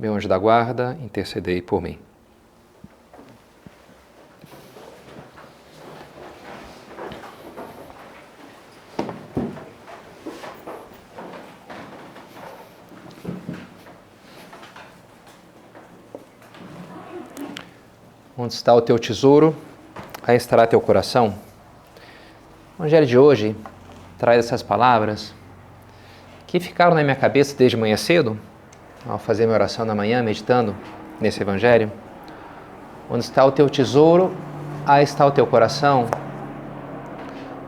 meu anjo da guarda, intercedei por mim. Onde está o teu tesouro, aí estará teu coração. O Evangelho de hoje traz essas palavras que ficaram na minha cabeça desde manhã cedo ao fazer minha oração na manhã, meditando nesse Evangelho. Onde está o teu tesouro, aí está o teu coração.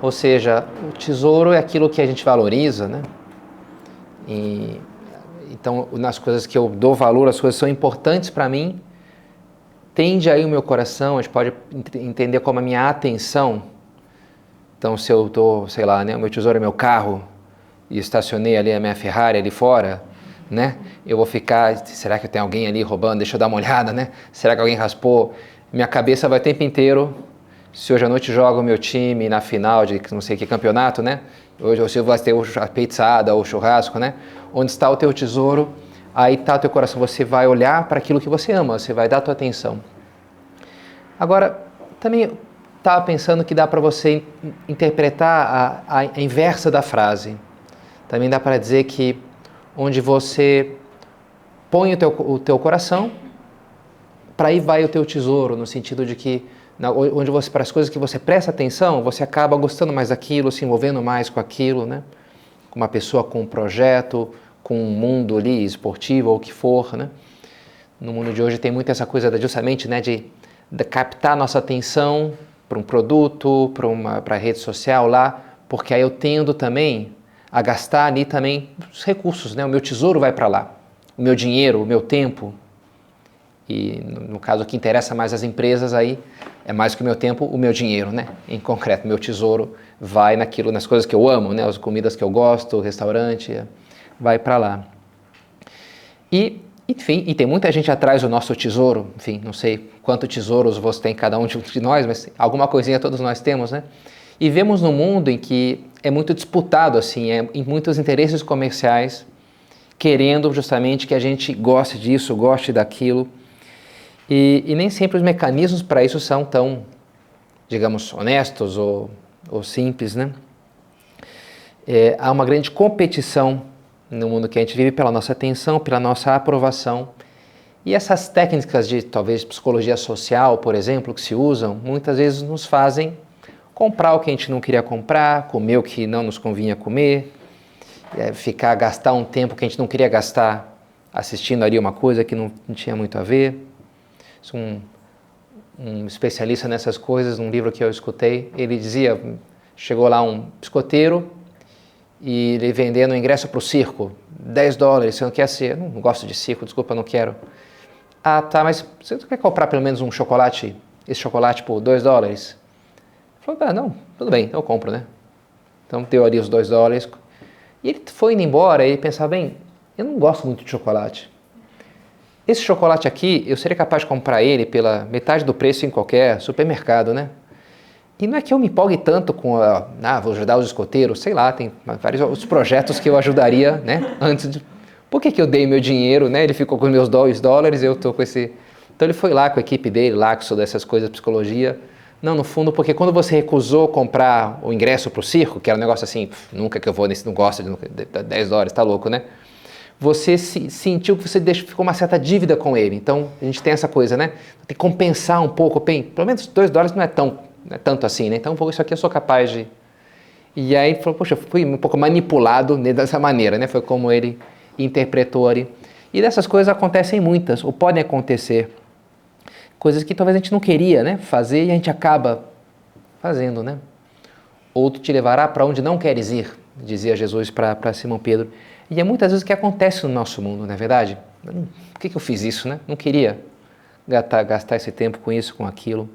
Ou seja, o tesouro é aquilo que a gente valoriza, né? E, então, nas coisas que eu dou valor, as coisas são importantes para mim, tende aí o meu coração, a gente pode entender como a minha atenção. Então, se eu estou, sei lá, né, o meu tesouro é meu carro e estacionei ali a minha Ferrari ali fora, né? Eu vou ficar, será que tem alguém ali roubando? Deixa eu dar uma olhada, né? Será que alguém raspou? Minha cabeça vai o tempo inteiro. Se hoje à noite joga o meu time na final de não sei que campeonato, né? Hoje você vai ter a pizzada ou o churrasco, né? Onde está o teu tesouro, aí está o teu coração. Você vai olhar para aquilo que você ama, você vai dar a tua atenção. Agora, também estava pensando que dá para você interpretar a, a inversa da frase. Também dá para dizer que onde você põe o teu, o teu coração, para aí vai o teu tesouro, no sentido de que na, onde você para as coisas que você presta atenção, você acaba gostando mais daquilo, se envolvendo mais com aquilo, né? Com uma pessoa com um projeto, com um mundo ali esportivo ou o que for, né? No mundo de hoje tem muito essa coisa justamente, né, de, de captar nossa atenção para um produto, para uma para rede social lá, porque aí eu tendo também a gastar ali também os recursos, né? O meu tesouro vai para lá, o meu dinheiro, o meu tempo. E no caso que interessa mais as empresas aí é mais que o meu tempo, o meu dinheiro, né? Em concreto, meu tesouro vai naquilo, nas coisas que eu amo, né? As comidas que eu gosto, o restaurante, vai para lá. E enfim, e tem muita gente atrás do nosso tesouro, enfim, não sei quantos tesouros você tem cada um de nós, mas alguma coisinha todos nós temos, né? E vemos no mundo em que é muito disputado, assim, é, em muitos interesses comerciais, querendo justamente que a gente goste disso, goste daquilo. E, e nem sempre os mecanismos para isso são tão, digamos, honestos ou, ou simples, né? É, há uma grande competição no mundo que a gente vive pela nossa atenção, pela nossa aprovação. E essas técnicas de talvez psicologia social, por exemplo, que se usam, muitas vezes nos fazem comprar o que a gente não queria comprar, comer o que não nos convinha comer, é, ficar gastar um tempo que a gente não queria gastar assistindo ali uma coisa que não, não tinha muito a ver. Um, um especialista nessas coisas, num livro que eu escutei, ele dizia, chegou lá um biscoteiro e ele vendendo ingresso para o circo, 10 dólares, você não quer ser, não gosto de circo, desculpa, não quero. Ah, tá, mas você quer comprar pelo menos um chocolate, esse chocolate por 2 dólares? Falou, ah, não, tudo bem, eu compro, né? Então ali os dois dólares. E ele foi indo embora e ele pensava, bem, eu não gosto muito de chocolate. Esse chocolate aqui, eu seria capaz de comprar ele pela metade do preço em qualquer supermercado, né? E não é que eu me empolgue tanto com a, ah, vou ajudar os escoteiros, sei lá, tem vários outros projetos que eu ajudaria, né? Antes de... Por que, que eu dei meu dinheiro, né? Ele ficou com meus dois dólares, eu tô com esse... Então ele foi lá com a equipe dele, lá que estuda essas coisas, psicologia, não, no fundo, porque quando você recusou comprar o ingresso para o circo, que era um negócio assim, nunca que eu vou nesse, não gosto de, de 10 dólares, tá louco, né? Você se, sentiu que você deixou, ficou uma certa dívida com ele. Então, a gente tem essa coisa, né? Tem que compensar um pouco, bem, pelo menos 2 dólares não é, tão, não é tanto assim, né? Então, isso aqui eu sou capaz de... E aí, falou, poxa, fui um pouco manipulado dessa maneira, né? Foi como ele interpretou ali. E dessas coisas acontecem muitas, ou podem acontecer coisas que talvez a gente não queria né, fazer e a gente acaba fazendo. Né? Outro te levará para onde não queres ir, dizia Jesus para Simão Pedro. E é muitas vezes o que acontece no nosso mundo, não é verdade? por que, que eu fiz isso, né? Não queria gastar, gastar esse tempo com isso, com aquilo.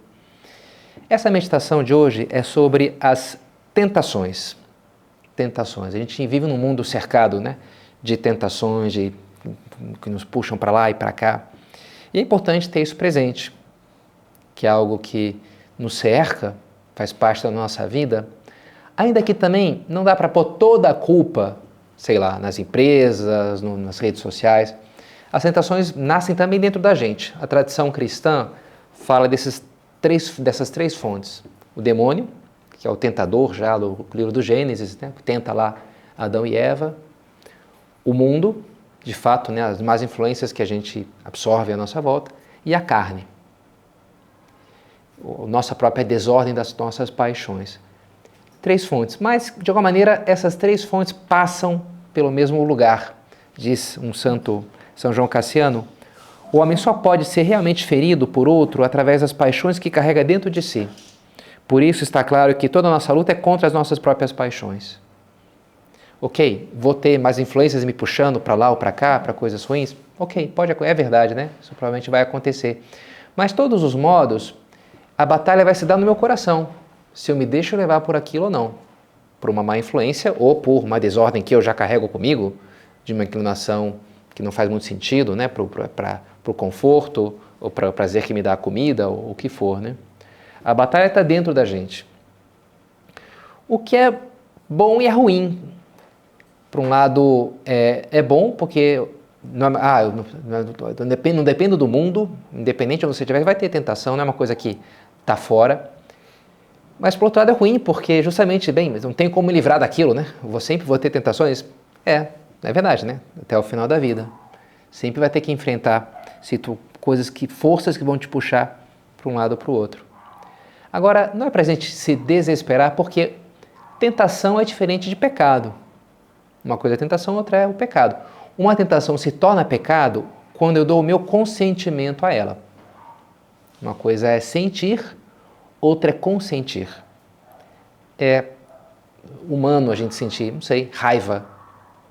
Essa meditação de hoje é sobre as tentações. Tentações. A gente vive num mundo cercado né, de tentações, de, que nos puxam para lá e para cá. E é importante ter isso presente, que é algo que nos cerca, faz parte da nossa vida, ainda que também não dá para pôr toda a culpa, sei lá, nas empresas, no, nas redes sociais. As tentações nascem também dentro da gente. A tradição cristã fala desses três, dessas três fontes: o demônio, que é o tentador já do livro do Gênesis, né, que tenta lá Adão e Eva, o mundo, de fato, né, as más influências que a gente absorve à nossa volta, e a carne, a nossa própria desordem das nossas paixões. Três fontes, mas de alguma maneira essas três fontes passam pelo mesmo lugar, diz um santo São João Cassiano. O homem só pode ser realmente ferido por outro através das paixões que carrega dentro de si. Por isso está claro que toda a nossa luta é contra as nossas próprias paixões. Ok, vou ter mais influências me puxando para lá ou para cá, para coisas ruins? Ok, pode, é verdade, né? Isso provavelmente vai acontecer. Mas todos os modos, a batalha vai se dar no meu coração, se eu me deixo levar por aquilo ou não. Por uma má influência ou por uma desordem que eu já carrego comigo, de uma inclinação que não faz muito sentido, né? Para o conforto ou para o prazer que me dá a comida ou o que for, né? A batalha está dentro da gente. O que é bom e é ruim. Por um lado, é, é bom porque não, ah, não, não, depende, não depende do mundo, independente de onde você estiver, vai ter tentação, não é uma coisa que está fora. Mas por outro lado é ruim, porque justamente, bem, não tem como me livrar daquilo, né? Eu vou sempre vou ter tentações. É, é verdade, né? Até o final da vida. Sempre vai ter que enfrentar situ, coisas que, forças que vão te puxar para um lado ou para o outro. Agora, não é para a gente se desesperar, porque tentação é diferente de pecado. Uma coisa é tentação, outra é o pecado. Uma tentação se torna pecado quando eu dou o meu consentimento a ela. Uma coisa é sentir, outra é consentir. É humano a gente sentir, não sei, raiva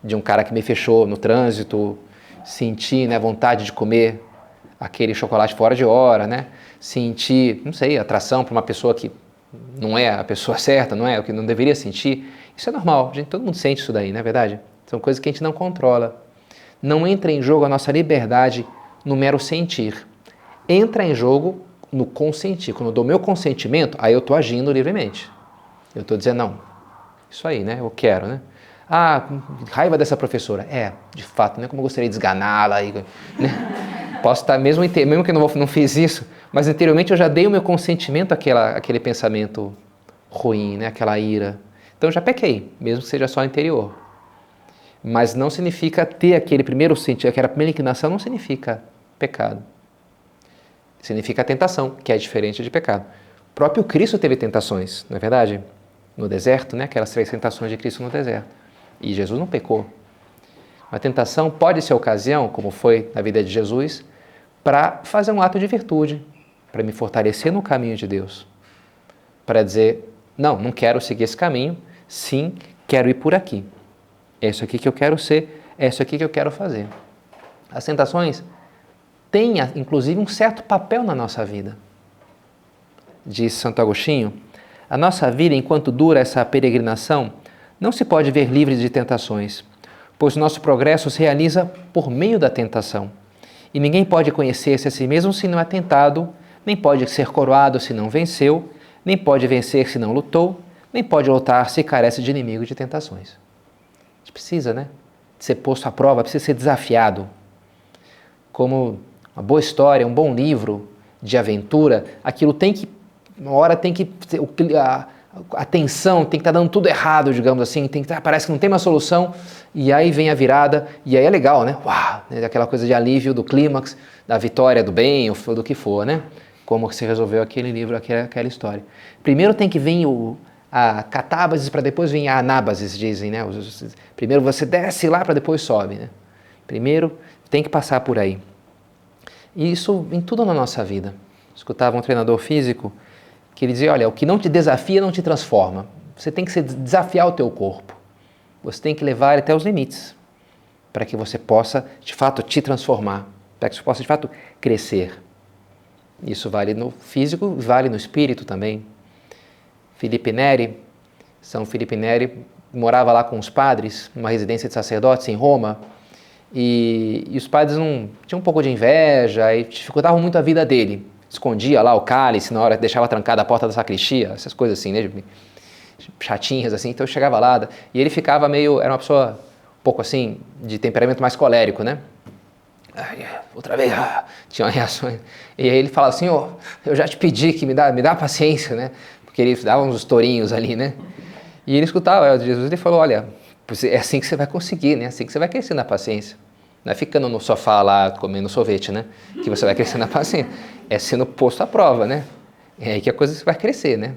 de um cara que me fechou no trânsito, sentir né, vontade de comer aquele chocolate fora de hora, né? sentir, não sei, atração para uma pessoa que não é a pessoa certa, não é o que não deveria sentir. Isso é normal, gente, todo mundo sente isso daí, não é verdade? São coisas que a gente não controla. Não entra em jogo a nossa liberdade no mero sentir. Entra em jogo no consentir. Quando eu dou meu consentimento, aí eu estou agindo livremente. Eu estou dizendo, não, isso aí, né? Eu quero, né? Ah, raiva dessa professora. É, de fato, né? Como eu gostaria de esganá-la. Né? Posso estar, mesmo, mesmo que eu não, não fiz isso, mas anteriormente eu já dei o meu consentimento àquela, àquele pensamento ruim, né? aquela ira. Então já pequei, mesmo que seja só interior. Mas não significa ter aquele primeiro sentimento, aquela primeira inclinação não significa pecado. Significa tentação, que é diferente de pecado. O próprio Cristo teve tentações, não é verdade? No deserto, né? aquelas três tentações de Cristo no deserto. E Jesus não pecou. A tentação pode ser ocasião, como foi na vida de Jesus, para fazer um ato de virtude, para me fortalecer no caminho de Deus. Para dizer, não, não quero seguir esse caminho, sim, quero ir por aqui. É isso aqui que eu quero ser, é isso aqui que eu quero fazer. As tentações têm, inclusive, um certo papel na nossa vida. Diz Santo Agostinho, a nossa vida, enquanto dura essa peregrinação, não se pode ver livre de tentações, pois nosso progresso se realiza por meio da tentação. E ninguém pode conhecer-se a si mesmo se não é tentado, nem pode ser coroado se não venceu, nem pode vencer se não lutou, nem pode lutar se carece de inimigo de tentações. A gente precisa, né? De ser posto à prova, precisa ser desafiado. Como uma boa história, um bom livro de aventura, aquilo tem que, uma hora tem que, a, a tensão tem que estar tá dando tudo errado, digamos assim, tem que tá, parece que não tem uma solução, e aí vem a virada, e aí é legal, né? Uau! Né? Aquela coisa de alívio do clímax, da vitória do bem, ou do que for, né? Como se resolveu aquele livro, aquela, aquela história. Primeiro tem que vir o, a catábasis para depois vir a anábasis, dizem, né? Primeiro você desce lá para depois sobe, né? Primeiro tem que passar por aí. E isso em tudo na nossa vida. Escutava um treinador físico que ele dizia, olha, o que não te desafia não te transforma. Você tem que desafiar o teu corpo. Você tem que levar ele até os limites para que você possa, de fato, te transformar, para que você possa, de fato, crescer. Isso vale no físico, vale no espírito também. Felipe Neri, São Felipe Neri, morava lá com os padres, numa residência de sacerdotes em Roma, e, e os padres não, tinham um pouco de inveja e dificultavam muito a vida dele. Escondia lá o cálice na hora, deixava trancada a porta da sacristia, essas coisas assim, né? chatinhas assim. Então eu chegava lá e ele ficava meio, era uma pessoa um pouco assim, de temperamento mais colérico, né? Outra vez, ah, tinha reações. E aí ele falava oh, eu já te pedi que me dá, me dá paciência, né? Porque ele dava uns tourinhos ali, né? E ele escutava Jesus ele falou, olha, é assim que você vai conseguir, né? É assim que você vai crescer na paciência. Não é ficando no sofá lá comendo sorvete, né? Que você vai crescer na paciência. É sendo posto à prova, né? É aí que a coisa vai crescer, né?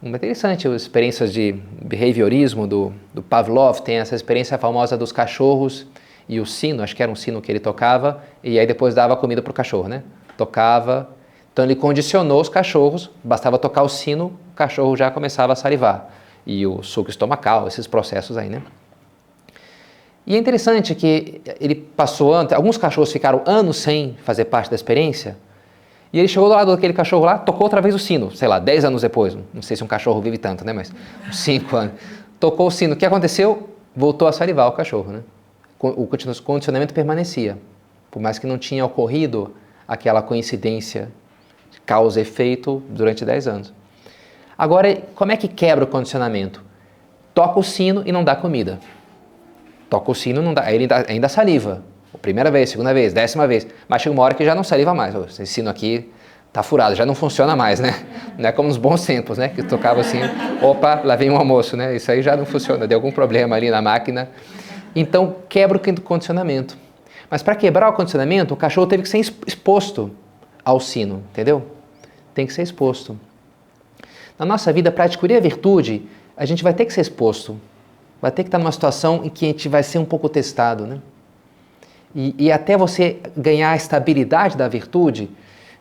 Muito interessante as experiências de behaviorismo do, do Pavlov, tem essa experiência famosa dos cachorros e o sino, acho que era um sino que ele tocava, e aí depois dava comida para o cachorro, né? Tocava, então ele condicionou os cachorros, bastava tocar o sino, o cachorro já começava a salivar. E o suco estomacal, esses processos aí, né? E é interessante que ele passou, alguns cachorros ficaram anos sem fazer parte da experiência, e ele chegou do lado daquele cachorro lá, tocou outra vez o sino, sei lá, 10 anos depois. Não sei se um cachorro vive tanto, né? Mas 5 anos. Tocou o sino. O que aconteceu? Voltou a salivar o cachorro, né? O condicionamento permanecia. Por mais que não tinha ocorrido aquela coincidência causa efeito durante 10 anos. Agora, como é que quebra o condicionamento? Toca o sino e não dá comida. Toca o sino, não dá, ele ainda saliva. Primeira vez, segunda vez, décima vez. Mas chega uma hora que já não saliva mais. Esse sino aqui tá furado, já não funciona mais, né? Não é como nos bons tempos, né? Que tocava assim, opa, lá vem um almoço, né? Isso aí já não funciona, deu algum problema ali na máquina. Então quebra o condicionamento. Mas para quebrar o condicionamento, o cachorro teve que ser exposto ao sino, entendeu? Tem que ser exposto. Na nossa vida, para adquirir a virtude, a gente vai ter que ser exposto. Vai ter que estar numa situação em que a gente vai ser um pouco testado, né? E, e até você ganhar a estabilidade da virtude,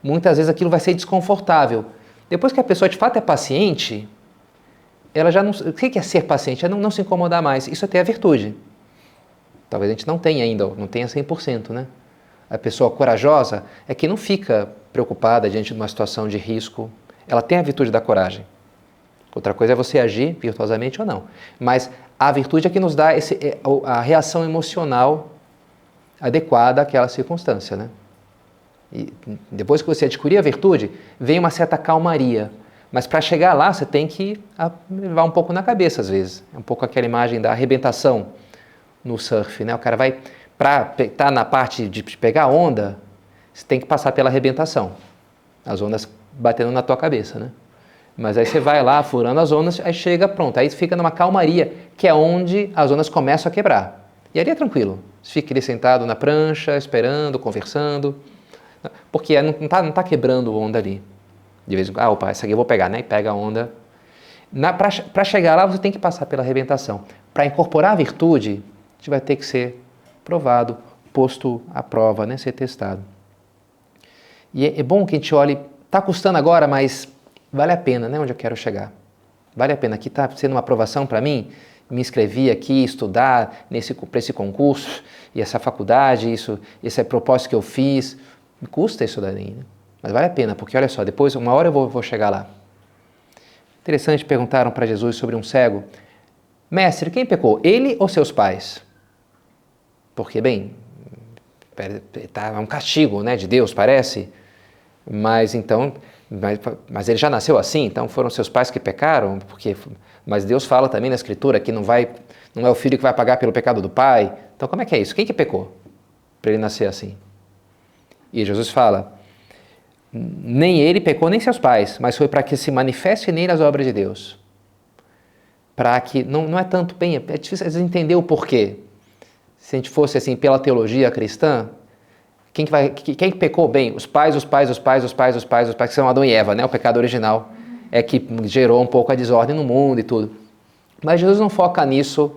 muitas vezes aquilo vai ser desconfortável. Depois que a pessoa de fato é paciente, ela já não. O que é ser paciente? É não, não se incomodar mais. Isso é ter a virtude. Talvez a gente não tenha ainda, não tenha 100%, né? A pessoa corajosa é que não fica preocupada diante de uma situação de risco. Ela tem a virtude da coragem. Outra coisa é você agir virtuosamente ou não. Mas a virtude é que nos dá esse, é, a reação emocional adequada àquela circunstância, né? E depois que você adquirir a virtude, vem uma certa calmaria. Mas para chegar lá, você tem que levar um pouco na cabeça às vezes. É um pouco aquela imagem da arrebentação no surf, né? O cara vai para estar tá na parte de pegar onda, você tem que passar pela arrebentação. As ondas batendo na tua cabeça, né? Mas aí você vai lá furando as ondas, aí chega pronto, aí fica numa calmaria, que é onde as ondas começam a quebrar. E ali é tranquilo. Você fica ali sentado na prancha, esperando, conversando. Porque não está não tá quebrando onda ali. De vez em quando, ah, opa, essa aqui eu vou pegar, né? E pega a onda. Para chegar lá, você tem que passar pela arrebentação. Para incorporar a virtude, a gente vai ter que ser provado, posto à prova, né? ser testado. E é, é bom que a gente olhe, está custando agora, mas vale a pena, né? Onde eu quero chegar. Vale a pena. Aqui está sendo uma aprovação para mim, me inscrevi aqui estudar nesse para esse concurso e essa faculdade, isso, esse é propósito que eu fiz, me custa isso daí, né? mas vale a pena, porque olha só, depois, uma hora eu vou, vou chegar lá. Interessante, perguntaram para Jesus sobre um cego, mestre, quem pecou, ele ou seus pais? Porque, bem, tá, é um castigo né, de Deus, parece, mas então, mas, mas ele já nasceu assim, então foram seus pais que pecaram, porque mas Deus fala também na Escritura que não vai, não é o filho que vai pagar pelo pecado do pai. Então como é que é isso? Quem que pecou para ele nascer assim? E Jesus fala: nem ele pecou nem seus pais, mas foi para que se manifeste nele as obras de Deus. Para que não, não é tanto bem, é difícil entender o porquê. Se a gente fosse assim pela teologia cristã, quem que vai, quem que pecou bem? Os pais, os pais, os pais, os pais, os pais, os pais, que são Adão e Eva, né? O pecado original é que gerou um pouco a desordem no mundo e tudo. Mas Jesus não foca nisso,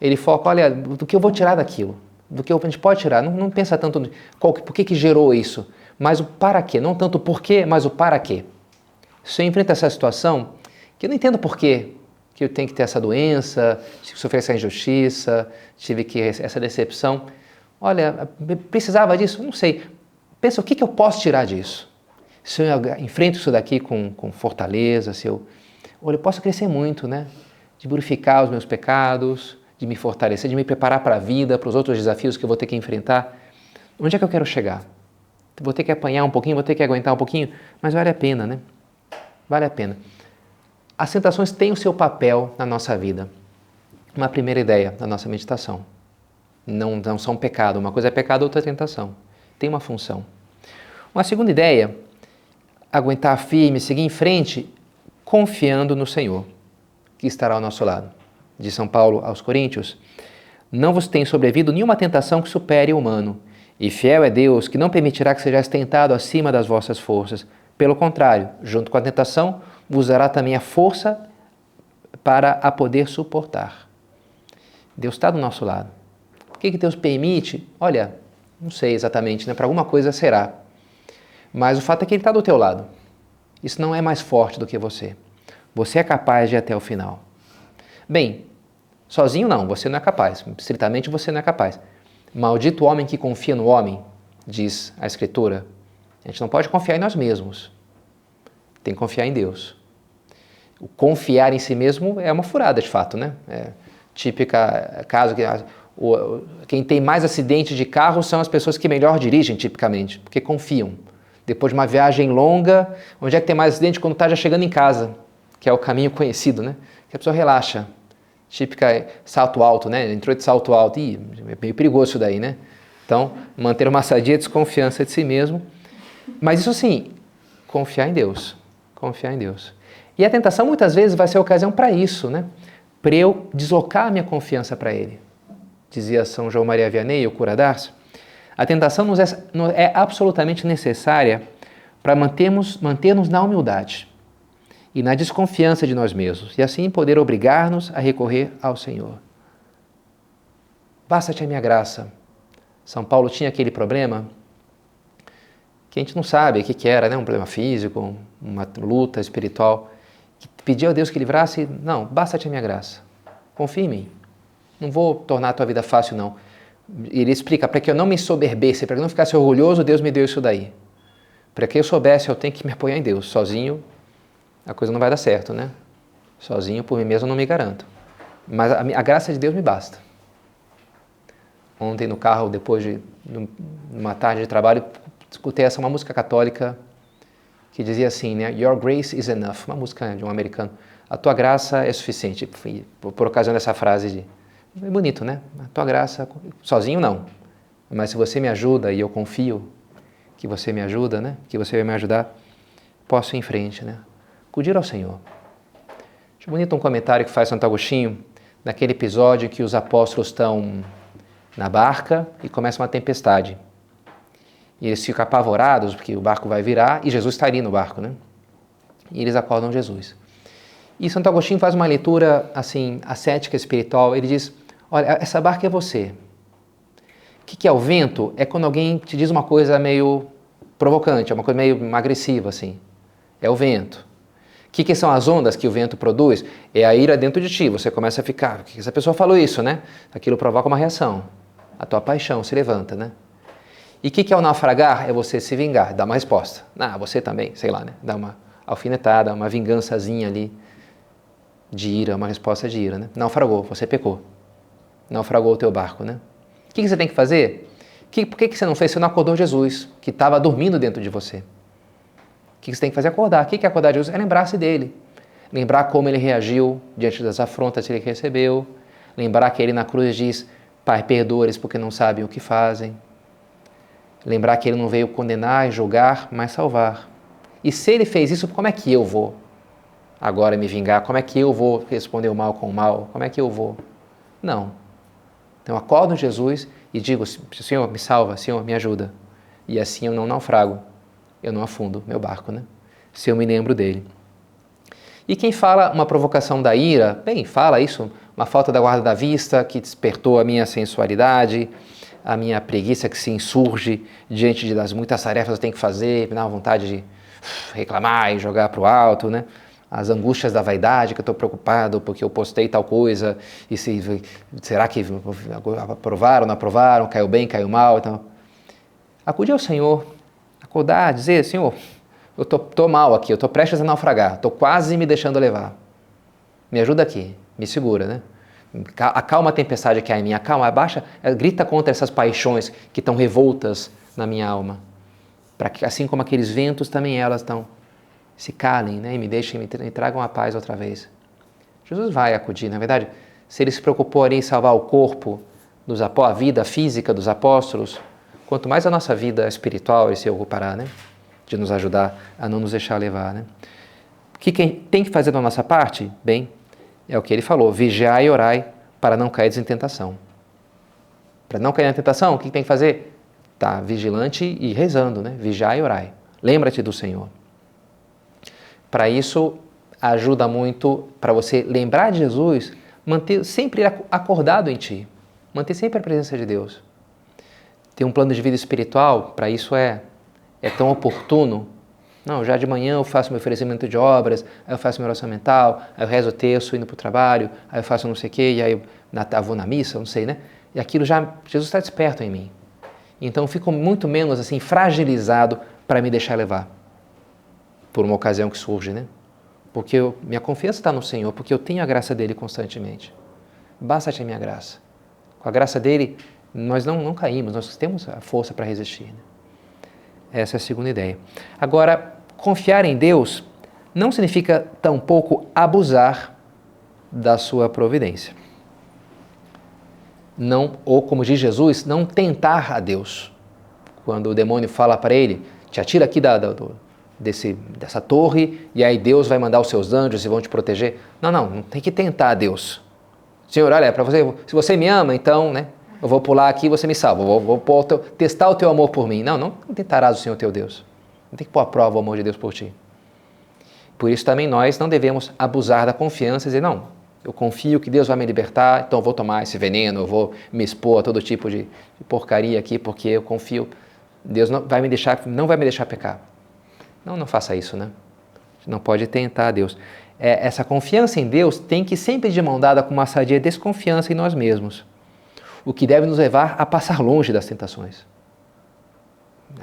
ele foca, olha, do que eu vou tirar daquilo, do que a gente pode tirar, não, não pensa tanto no qual, por que, que gerou isso, mas o para quê, não tanto o porquê, mas o para quê. Se eu enfrento essa situação, que eu não entendo porquê, que eu tenho que ter essa doença, tive que sofrer essa injustiça, tive que essa decepção. Olha, precisava disso? Não sei. Pensa o que, que eu posso tirar disso. Se eu enfrento isso daqui com, com fortaleza, se eu, olha, eu posso crescer muito, né? De purificar os meus pecados, de me fortalecer, de me preparar para a vida, para os outros desafios que eu vou ter que enfrentar. Onde é que eu quero chegar? Vou ter que apanhar um pouquinho, vou ter que aguentar um pouquinho, mas vale a pena, né? Vale a pena. As tentações têm o seu papel na nossa vida. Uma primeira ideia da nossa meditação. Não, não são pecado. Uma coisa é pecado, outra é tentação. Tem uma função. Uma segunda ideia, aguentar firme, seguir em frente, confiando no Senhor, que estará ao nosso lado. De São Paulo aos Coríntios, não vos tem sobrevido nenhuma tentação que supere o humano, e fiel é Deus, que não permitirá que sejais tentado acima das vossas forças. Pelo contrário, junto com a tentação, vos dará também a força para a poder suportar. Deus está do nosso lado. O que, que Deus permite? Olha, não sei exatamente, né? para alguma coisa será. Mas o fato é que Ele está do teu lado. Isso não é mais forte do que você. Você é capaz de ir até o final. Bem, sozinho não, você não é capaz. Estritamente você não é capaz. Maldito homem que confia no homem, diz a Escritura. A gente não pode confiar em nós mesmos. Tem que confiar em Deus. O confiar em si mesmo é uma furada, de fato, né? É típica caso que o, quem tem mais acidente de carro são as pessoas que melhor dirigem, tipicamente, porque confiam. Depois de uma viagem longa, onde é que tem mais acidente? Quando está já chegando em casa, que é o caminho conhecido, né? Que a pessoa relaxa. Típica salto alto, né? Entrou de salto alto. Ih, é meio perigoso isso daí, né? Então, manter uma sadia desconfiança de si mesmo. Mas isso sim, confiar em Deus. Confiar em Deus. E a tentação muitas vezes vai ser ocasião para isso, né? Para eu deslocar a minha confiança para Ele. Dizia São João Maria Vianney, o cura. A tentação nos é, é absolutamente necessária para mantermos, manter-nos na humildade e na desconfiança de nós mesmos, e assim poder obrigar-nos a recorrer ao Senhor. Basta-te a minha graça. São Paulo tinha aquele problema que a gente não sabe o que, que era, né? um problema físico, uma luta espiritual, que pediu a Deus que livrasse, não, basta-te a minha graça. Confia em mim. Não vou tornar a tua vida fácil, não. Ele explica, para que eu não me soberbesse, para que eu não ficasse orgulhoso, Deus me deu isso daí. Para que eu soubesse, eu tenho que me apoiar em Deus. Sozinho, a coisa não vai dar certo, né? Sozinho, por mim mesmo, eu não me garanto. Mas a, a graça de Deus me basta. Ontem no carro, depois de uma tarde de trabalho, escutei essa uma música católica que dizia assim, né? Your grace is enough. Uma música de um americano. A tua graça é suficiente. Por, ocasião dessa frase de é bonito, né? A tua graça, sozinho não. Mas se você me ajuda e eu confio que você me ajuda, né? Que você vai me ajudar, posso ir em frente, né? Acudir ao Senhor. Acho bonito um comentário que faz Santo Agostinho, naquele episódio que os apóstolos estão na barca e começa uma tempestade. E eles ficam apavorados porque o barco vai virar e Jesus está ali no barco, né? E eles acordam Jesus. E Santo Agostinho faz uma leitura assim ascética espiritual. Ele diz: Olha, essa barca é você. O que, que é o vento? É quando alguém te diz uma coisa meio provocante, é uma coisa meio agressiva, assim. É o vento. O que, que, são as ondas que o vento produz? É a ira dentro de ti. Você começa a ficar, que essa pessoa falou isso, né? Aquilo provoca uma reação. A tua paixão se levanta, né? E o que, que é o naufragar? É você se vingar, dar uma resposta. Ah, você também, sei lá, né? Dar uma alfinetada, uma vingançazinha ali de ira, uma resposta de ira, né? Naufragou, você pecou naufragou o teu barco, né? O que, você tem que fazer? Que, por que, que você não fez? Você não acordou Jesus, que estava dormindo dentro de você. O que, você tem que fazer? Acordar. O que, que é acordar Jesus? É lembrar-se dele. Lembrar como ele reagiu diante das afrontas que ele recebeu. Lembrar que ele na cruz diz, Pai, perdoa-lhes porque não sabem o que fazem. Lembrar que ele não veio condenar julgar, mas salvar. E se ele fez isso, como é que eu vou agora me vingar? Como é que eu vou responder o mal com o mal? Como é que eu vou? Não. Então acordo Jesus e digo: Senhor, me salva, Senhor, me ajuda. E assim eu não naufrago, eu não afundo meu barco, né? Se eu me lembro dele. E quem fala uma provocação da ira, bem, fala isso, uma falta da guarda da vista que despertou a minha sensualidade, a minha preguiça que se insurge diante das muitas tarefas que eu tenho que fazer, me dá uma vontade de reclamar e jogar para o alto, né? as angústias da vaidade, que eu estou preocupado porque eu postei tal coisa, e se, será que aprovaram, não aprovaram, caiu bem, caiu mal, então... Acudir ao Senhor, acordar, dizer, Senhor, eu estou mal aqui, eu estou prestes a naufragar, estou quase me deixando levar. Me ajuda aqui, me segura, né? Acalma a tempestade que há em mim, acalma, abaixa, eh, grita contra essas paixões que estão revoltas na minha alma. Para que, assim como aqueles ventos, também elas estão se calem né, e me deixem, me tragam a paz outra vez. Jesus vai acudir, na verdade, se ele se preocupou em salvar o corpo, dos, a vida física dos apóstolos, quanto mais a nossa vida espiritual ele se ocupará, né? De nos ajudar a não nos deixar levar, né? O que tem que fazer da nossa parte? Bem, é o que ele falou: vigiai e orai para não cair em tentação. Para não cair na tentação, o que tem que fazer? Tá vigilante e rezando, né? Vigiai e orai. Lembra-te do Senhor. Para isso, ajuda muito para você lembrar de Jesus, manter sempre acordado em ti, manter sempre a presença de Deus. Ter um plano de vida espiritual, para isso é, é tão oportuno não, já de manhã eu faço meu oferecimento de obras, aí eu faço meu oração mental, aí eu rezo o texto indo para o trabalho, aí eu faço não sei o quê, e aí eu, eu vou na missa, não sei, né? E aquilo já, Jesus está desperto em mim. Então eu fico muito menos assim fragilizado para me deixar levar por uma ocasião que surge, né? Porque eu, minha confiança está no Senhor, porque eu tenho a graça dele constantemente. Basta-te a minha graça. Com a graça dele, nós não, não caímos, nós temos a força para resistir. Né? Essa é a segunda ideia. Agora, confiar em Deus não significa tampouco abusar da sua providência. Não, ou como diz Jesus, não tentar a Deus. Quando o demônio fala para ele, te atira aqui da, da, desse, dessa torre e aí Deus vai mandar os seus anjos e vão te proteger. Não, não, não tem que tentar a Deus. Senhor, olha, para você, se você me ama, então, né, eu vou pular aqui e você me salva, vou, teu, testar o teu amor por mim. Não, não tentarás o Senhor teu Deus. Não tem que pôr à prova o amor de Deus por ti. Por isso também nós não devemos abusar da confiança e dizer, não, eu confio que Deus vai me libertar, então eu vou tomar esse veneno, eu vou me expor a todo tipo de, porcaria aqui, porque eu confio. Deus não vai me deixar, não vai me deixar pecar. Não, não faça isso, né? Não pode tentar Deus. É, essa confiança em Deus tem que sempre de mão dada com uma sadia desconfiança em nós mesmos o que deve nos levar a passar longe das tentações.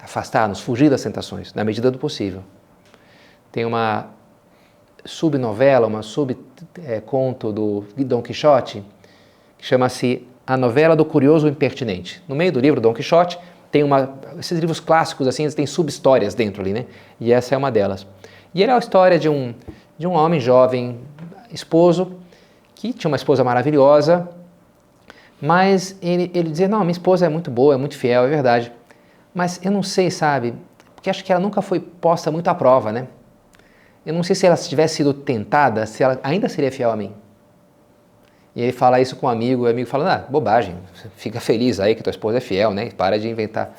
Afastar-nos, fugir das tentações, na medida do possível. Tem uma subnovela, uma subconto do Dom Quixote, que chama-se A Novela do Curioso Impertinente. No meio do livro Dom Quixote tem uma, esses livros clássicos assim, eles têm subhistórias dentro ali, né? E essa é uma delas. E ele é a história de um de um homem jovem, esposo, que tinha uma esposa maravilhosa, mas ele, ele dizia: Não, minha esposa é muito boa, é muito fiel, é verdade. Mas eu não sei, sabe? Porque acho que ela nunca foi posta muito à prova, né? Eu não sei se ela tivesse sido tentada, se ela ainda seria fiel a mim. E ele fala isso com um amigo, e o amigo fala: Ah, bobagem, fica feliz aí que tua esposa é fiel, né? Para de inventar.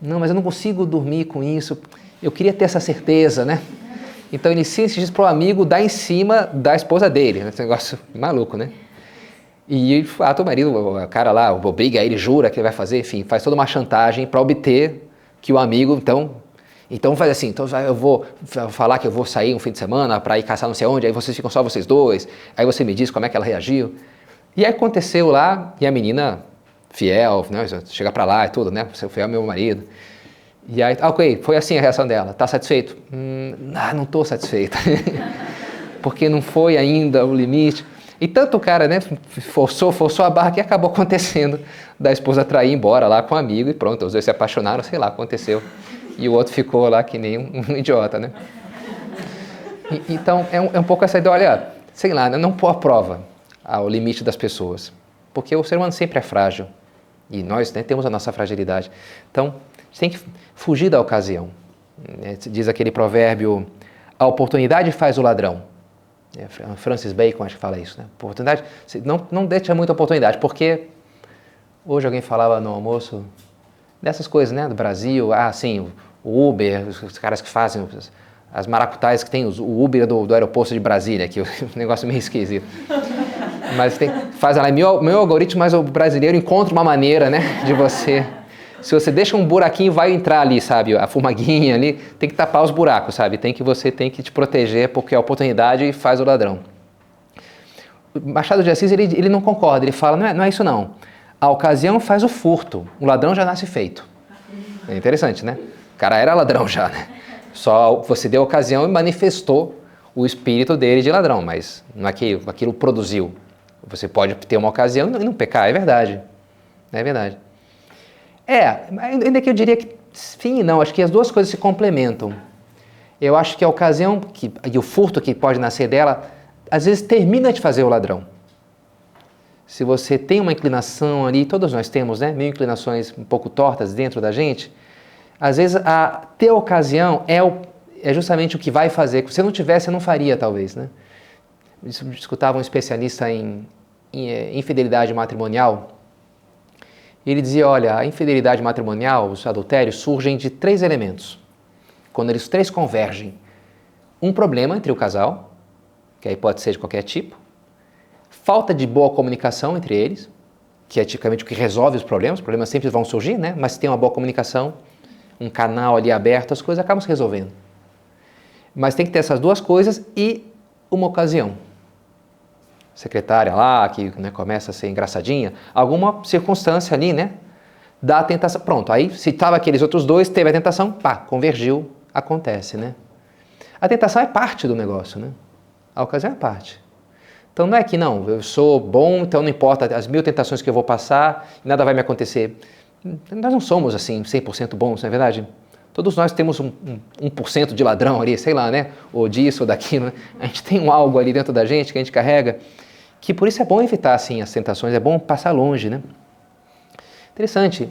Não, mas eu não consigo dormir com isso. Eu queria ter essa certeza, né? Então ele se diz para o amigo dar em cima da esposa dele. Esse negócio maluco, né? E de fato o marido, o cara lá, obriga, ele jura que ele vai fazer, enfim, faz toda uma chantagem para obter que o amigo, então, então faz assim, então eu vou falar que eu vou sair um fim de semana para ir caçar não sei onde, aí vocês ficam só vocês dois, aí você me diz como é que ela reagiu. E aí aconteceu lá, e a menina fiel, né, chega para lá e tudo, né, seu fiel é meu marido. E aí, ah, ok, foi assim a reação dela, tá satisfeito? Hum, ah, não estou satisfeita, porque não foi ainda o limite. E tanto o cara, né, forçou, forçou a barra que acabou acontecendo da esposa trair embora lá com um amigo e pronto, os dois se apaixonaram, sei lá, aconteceu. E o outro ficou lá que nem um, um idiota, né? E, então, é um, é um, pouco essa ideia, olha, sei lá, né, não pôr a prova ao limite das pessoas, porque o ser humano sempre é frágil e nós né, temos a nossa fragilidade. Então, tem que fugir da ocasião. Né? Diz aquele provérbio, a oportunidade faz o ladrão. É, Francis Bacon acho que fala isso, né? Oportunidade, não, não deixa muita oportunidade, porque hoje alguém falava no almoço dessas coisas, né? Do Brasil, ah, sim, o Uber, os caras que fazem as maracutais que tem o Uber do, do aeroporto de Brasília, que é um negócio meio esquisito. Mas tem, faz lá, meu, meu algoritmo, mas o brasileiro encontra uma maneira, né? De você Se você deixa um buraquinho, vai entrar ali, sabe? A fumaguinha ali, tem que tapar os buracos, sabe? Tem que você tem que te proteger porque a oportunidade faz o ladrão. Machado de Assis ele, ele não concorda, ele fala não é, não é isso não. A ocasião faz o furto, o ladrão já nasce feito. É interessante, né? O cara era ladrão já, né? Só você deu a ocasião e manifestou o espírito dele de ladrão, mas não é que aquilo produziu. Você pode ter uma ocasião e não pecar, é verdade. É verdade. É, ainda que eu diria que sim não, acho que as duas coisas se complementam. Eu acho que a ocasião que, e o furto que pode nascer dela, às vezes termina de fazer o ladrão. Se você tem uma inclinação ali, todos nós temos, né? Mil inclinações um pouco tortas dentro da gente. Às vezes a ter ocasião é, o, é justamente o que vai fazer. Se não tivesse, eu não faria, talvez, né? Escutava um especialista em, em é, infidelidade matrimonial ele dizia: olha, a infidelidade matrimonial, os adultérios, surgem de três elementos. Quando eles três convergem, um problema entre o casal, que aí pode ser de qualquer tipo, falta de boa comunicação entre eles, que é tipicamente o que resolve os problemas, os problemas sempre vão surgir, né? mas se tem uma boa comunicação, um canal ali aberto, as coisas acabam se resolvendo. Mas tem que ter essas duas coisas e uma ocasião secretária lá, que né, começa a ser engraçadinha, alguma circunstância ali, né? Da tentação. Pronto, aí se estava aqueles outros dois, teve a tentação, pá, convergiu, acontece, né? A tentação é parte do negócio, né? A ocasião é parte. Então não é que não, eu sou bom, então não importa as mil tentações que eu vou passar, nada vai me acontecer. Nós não somos assim 100% bons, não é verdade? Todos nós temos um, um, 1% de ladrão ali, sei lá, né? Ou disso ou daquilo. Né? A gente tem um algo ali dentro da gente que a gente carrega que por isso é bom evitar assim as tentações, é bom passar longe, né? Interessante,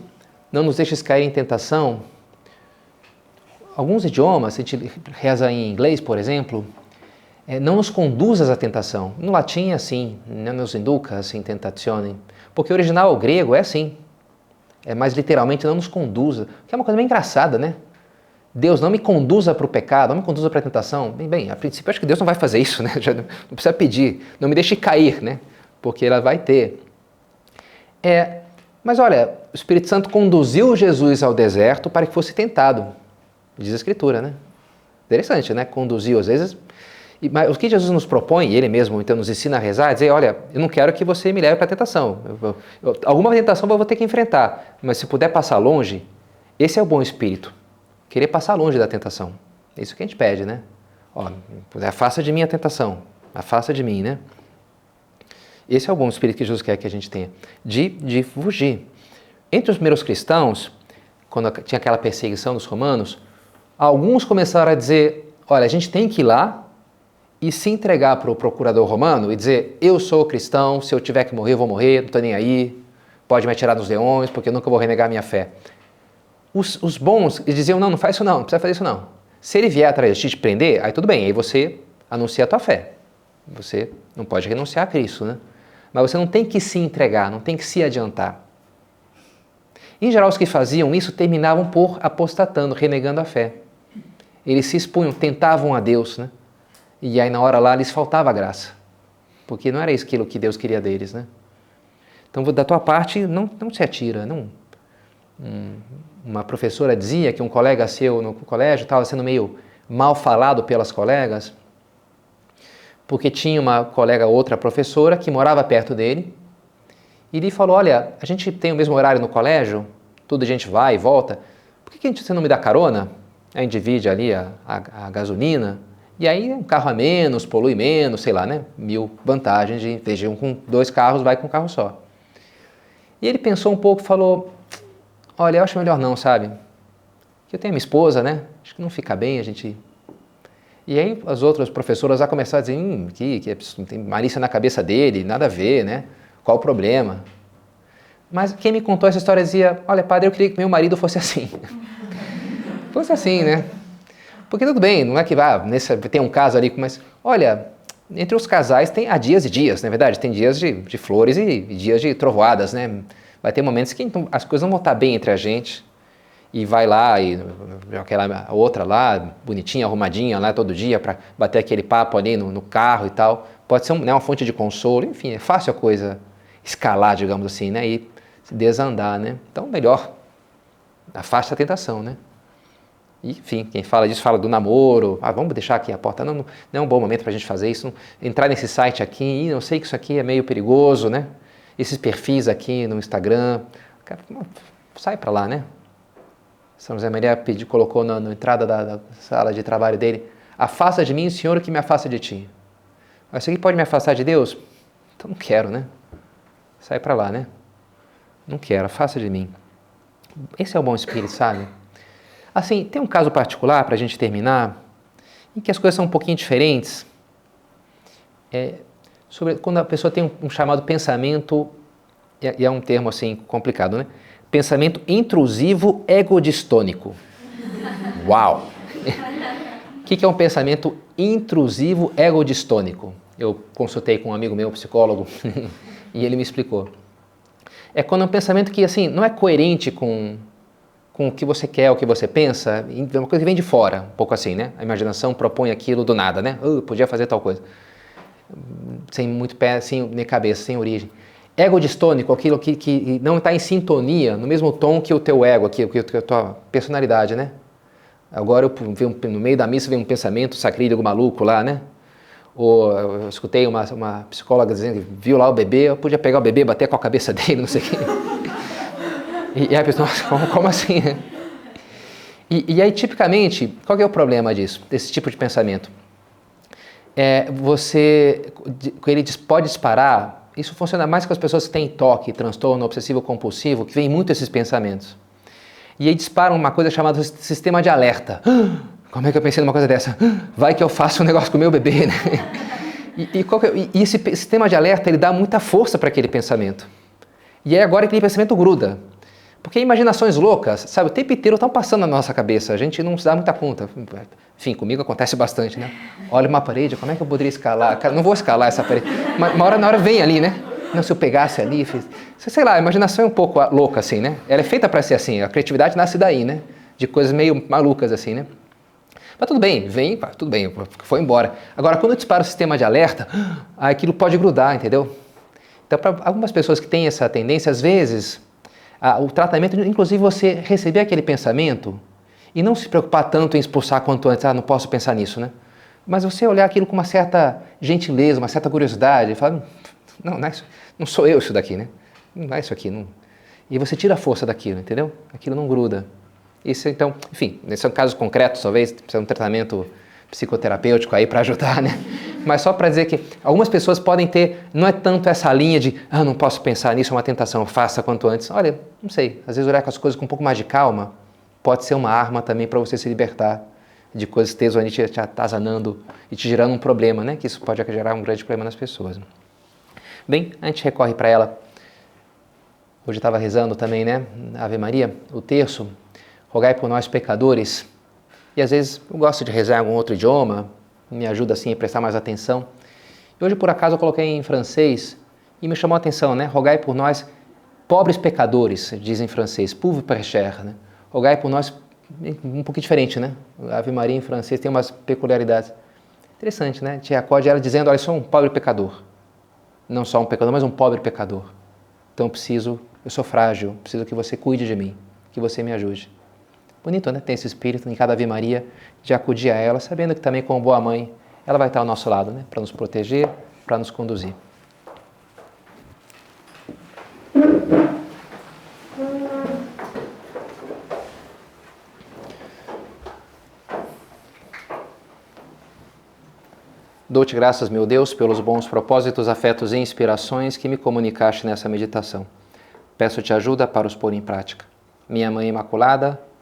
não nos deixes cair em tentação. Alguns idiomas, se a gente reza em inglês, por exemplo, é, não nos conduzas à tentação. No latim é assim, não nos induca assim tentazione, porque o original o grego é assim. É mais literalmente não nos conduza, que é uma coisa bem engraçada, né? Deus não me conduza para o pecado, não me conduza para a tentação. Bem, bem, a princípio acho que Deus não vai fazer isso, né? Já não precisa pedir, não me deixe cair, né? Porque ela vai ter. É, mas olha, o Espírito Santo conduziu Jesus ao deserto para que fosse tentado, diz a Escritura, né? Interessante, né? Conduziu, às vezes. E, mas o que Jesus nos propõe, ele mesmo então nos ensina a rezar, é dizer: olha, eu não quero que você me leve para a tentação. Eu, eu, alguma tentação eu vou ter que enfrentar, mas se puder passar longe, esse é o bom espírito querer passar longe da tentação. É isso que a gente pede, né? Ó, afasta de mim a tentação, afasta de mim, né? Esse é o bom espírito que Jesus quer que a gente tenha, de, de fugir. Entre os primeiros cristãos, quando tinha aquela perseguição dos romanos, alguns começaram a dizer: olha, a gente tem que ir lá e se entregar para o procurador romano e dizer: eu sou cristão, se eu tiver que morrer, eu vou morrer, não estou nem aí, pode me atirar dos leões, porque eu nunca vou renegar minha fé. Os, os bons eles diziam, não, não faz isso não, não precisa fazer isso não. Se ele vier atrás de te prender, aí tudo bem, aí você anuncia a tua fé. Você não pode renunciar a Cristo, né? Mas você não tem que se entregar, não tem que se adiantar. Em geral, os que faziam isso terminavam por apostatando, renegando a fé. Eles se expunham, tentavam a Deus, né? E aí na hora lá lhes faltava graça. Porque não era isso que Deus queria deles, né? Então, da tua parte, não, não se atira, não, uma professora dizia que um colega seu no colégio estava sendo meio mal falado pelas colegas, porque tinha uma colega, outra professora, que morava perto dele, e ele falou: Olha, a gente tem o mesmo horário no colégio, tudo a gente vai e volta, por que, que você não me dá carona? A gente divide ali a, a, a gasolina, e aí um carro a menos, polui menos, sei lá, né? Mil vantagens de, de um com dois carros, vai com um carro só. E ele pensou um pouco falou: Olha, eu acho melhor não, sabe? Que eu tenho minha esposa, né? Acho que não fica bem a gente. E aí as outras professoras já começaram a dizer hum, que, que tem malícia na cabeça dele, nada a ver, né? Qual o problema? Mas quem me contou essa história dizia: Olha, padre, eu queria que meu marido fosse assim. fosse assim, né? Porque tudo bem, não é que vá, nesse, tem um caso ali, mas olha, entre os casais tem há dias e dias, na é verdade, tem dias de, de flores e, e dias de trovoadas, né? Vai ter momentos que então, as coisas não vão estar bem entre a gente e vai lá e aquela outra lá, bonitinha, arrumadinha lá todo dia para bater aquele papo ali no, no, carro e tal. Pode ser né, uma fonte de consolo, enfim, é fácil a coisa escalar, digamos assim, né, e desandar, né? Então, melhor Afaste a tentação, né? Enfim, quem fala disso fala do namoro. Ah, vamos deixar aqui a porta. Não, não é um bom momento para a gente fazer isso. Entrar nesse site aqui, não sei que isso aqui é meio perigoso, né? Esses perfis aqui no Instagram. Sai para lá, né? São José Maria pediu, colocou na, na entrada da, da, sala de trabalho dele: Afasta de mim o Senhor que me afasta de ti. Mas isso aqui pode me afastar de Deus? Então não quero, né? Sai para lá, né? Não quero, afasta de mim. Esse é o bom espírito, sabe? Assim, tem um caso particular para a gente terminar, em que as coisas são um pouquinho diferentes. É, sobre quando a pessoa tem um, um chamado pensamento, e é um termo assim complicado, né? Pensamento intrusivo egodistônico. Uau! O que é um pensamento intrusivo egodistônico? Eu consultei com um amigo meu, psicólogo, e ele me explicou. É quando é um pensamento que assim não é coerente com, com o que você quer, o que você pensa, é uma coisa que vem de fora, um pouco assim, né? A imaginação propõe aquilo do nada, né? Uh, podia fazer tal coisa. Sem muito pé, sem nem cabeça, sem origem ego distônico, aquilo que, que não está em sintonia, no mesmo tom que o teu ego aqui, que a tua personalidade, né? Agora eu no meio da missa vem um pensamento sacrílego maluco lá, né? Ou eu escutei uma, uma psicóloga dizendo que viu lá o bebê, eu podia pegar o bebê, bater com a cabeça dele, não sei o quê. E, e a pessoa, como, como assim? E, e, aí, tipicamente, qual é o problema disso, desse tipo de pensamento? É, você, ele pode disparar isso funciona mais com as pessoas que têm toque, transtorno obsessivo compulsivo, que vem muito esses pensamentos. E aí disparam uma coisa chamada sistema de alerta. Como é que eu pensei numa coisa dessa? Vai que eu faço um negócio com o meu bebê, né? E, e, é, e esse sistema de alerta ele dá muita força para aquele pensamento. E é agora que aquele pensamento gruda. Porque imaginações loucas, sabe, o tempo inteiro estão passando na nossa cabeça, a gente não se dá muita conta. Enfim, comigo acontece bastante, né? Olha uma parede, como é que eu poderia escalar? Cara, não vou escalar essa parede. Mas uma hora na hora vem ali, né? Não, se eu pegasse ali, fiz... sei lá, a imaginação é um pouco louca, assim, né? Ela é feita para ser assim, a criatividade nasce daí, né? De coisas meio malucas, assim, né? Mas tudo bem, vem, tudo bem, foi embora. Agora, quando eu disparo o sistema de alerta, aquilo pode grudar, entendeu? Então, para algumas pessoas que têm essa tendência, às vezes o tratamento, inclusive você receber aquele pensamento e não se preocupar tanto em expulsar quanto antes, ah, não posso pensar nisso, né? Mas você olhar aquilo com uma certa gentileza, uma certa curiosidade, e falar, não, não, é isso, não sou eu isso daqui, né? Não é isso aqui, não. E você tira a força daquilo, entendeu? Aquilo não gruda. Isso, então, enfim, são casos concretos, talvez, precisa de um tratamento psicoterapêutico aí para ajudar, né? Mas só para dizer que algumas pessoas podem ter, não é tanto essa linha de, ah, não posso pensar nisso, é uma tentação, faça quanto antes. Olha, não sei, às vezes olhar com as coisas com um pouco mais de calma pode ser uma arma também para você se libertar de coisas que estejam te, atazanando e te gerando um problema, né? Que isso pode gerar um grande problema nas pessoas. Né? Bem, a gente recorre para ela. Hoje estava rezando também, né? Ave Maria, o terço. Rogai por nós pecadores. E às vezes eu gosto de rezar em algum outro idioma, me ajuda assim a prestar mais atenção. E hoje por acaso eu coloquei em francês e me chamou a atenção, né? Rogai por nós pobres pecadores, diz em francês, pauvre pécheur, né? Rogai por nós um pouquinho diferente, né? Ave Maria em francês tem umas peculiaridades. Interessante, né? Te acode ela dizendo, olha, eu sou um pobre pecador. Não só um pecador, mas um pobre pecador. Então eu preciso, eu sou frágil, preciso que você cuide de mim, que você me ajude. Bonito, né? Tem esse espírito em cada Ave Maria de acudir a ela, sabendo que também, como boa mãe, ela vai estar ao nosso lado, né? Para nos proteger, para nos conduzir. Dou-te graças, meu Deus, pelos bons propósitos, afetos e inspirações que me comunicaste nessa meditação. Peço-te ajuda para os pôr em prática. Minha Mãe Imaculada,